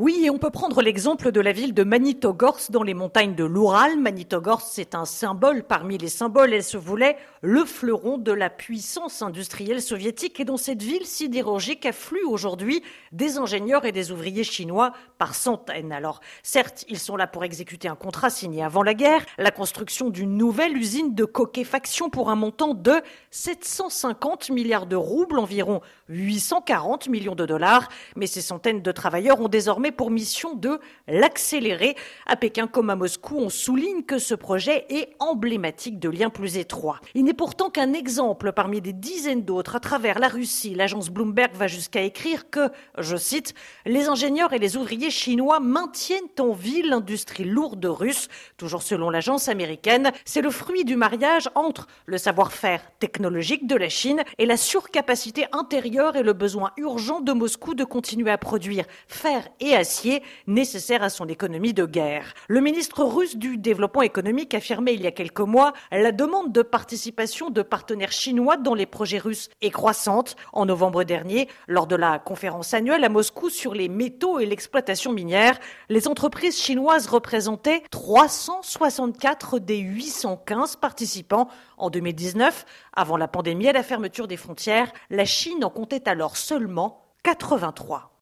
Oui, et on peut prendre l'exemple de la ville de Manitogorsk dans les montagnes de l'Oural. Manitogorsk, c'est un symbole parmi les symboles. Elle se voulait le fleuron de la puissance industrielle soviétique et dans cette ville sidérurgique affluent aujourd'hui des ingénieurs et des ouvriers chinois par centaines. Alors, certes, ils sont là pour exécuter un contrat signé avant la guerre, la construction d'une nouvelle usine de coquéfaction pour un montant de 750 milliards de roubles, environ 840 millions de dollars. Mais ces centaines de travailleurs ont désormais pour mission de l'accélérer. À Pékin comme à Moscou, on souligne que ce projet est emblématique de liens plus étroits. Il n'est pourtant qu'un exemple parmi des dizaines d'autres. À travers la Russie, l'agence Bloomberg va jusqu'à écrire que, je cite, les ingénieurs et les ouvriers chinois maintiennent en vie l'industrie lourde russe. Toujours selon l'agence américaine, c'est le fruit du mariage entre le savoir-faire technologique de la Chine et la surcapacité intérieure et le besoin urgent de Moscou de continuer à produire fer acier nécessaires à son économie de guerre. Le ministre russe du développement économique affirmait il y a quelques mois la demande de participation de partenaires chinois dans les projets russes est croissante. En novembre dernier, lors de la conférence annuelle à Moscou sur les métaux et l'exploitation minière, les entreprises chinoises représentaient 364 des 815 participants en 2019. Avant la pandémie et la fermeture des frontières, la Chine en comptait alors seulement 83.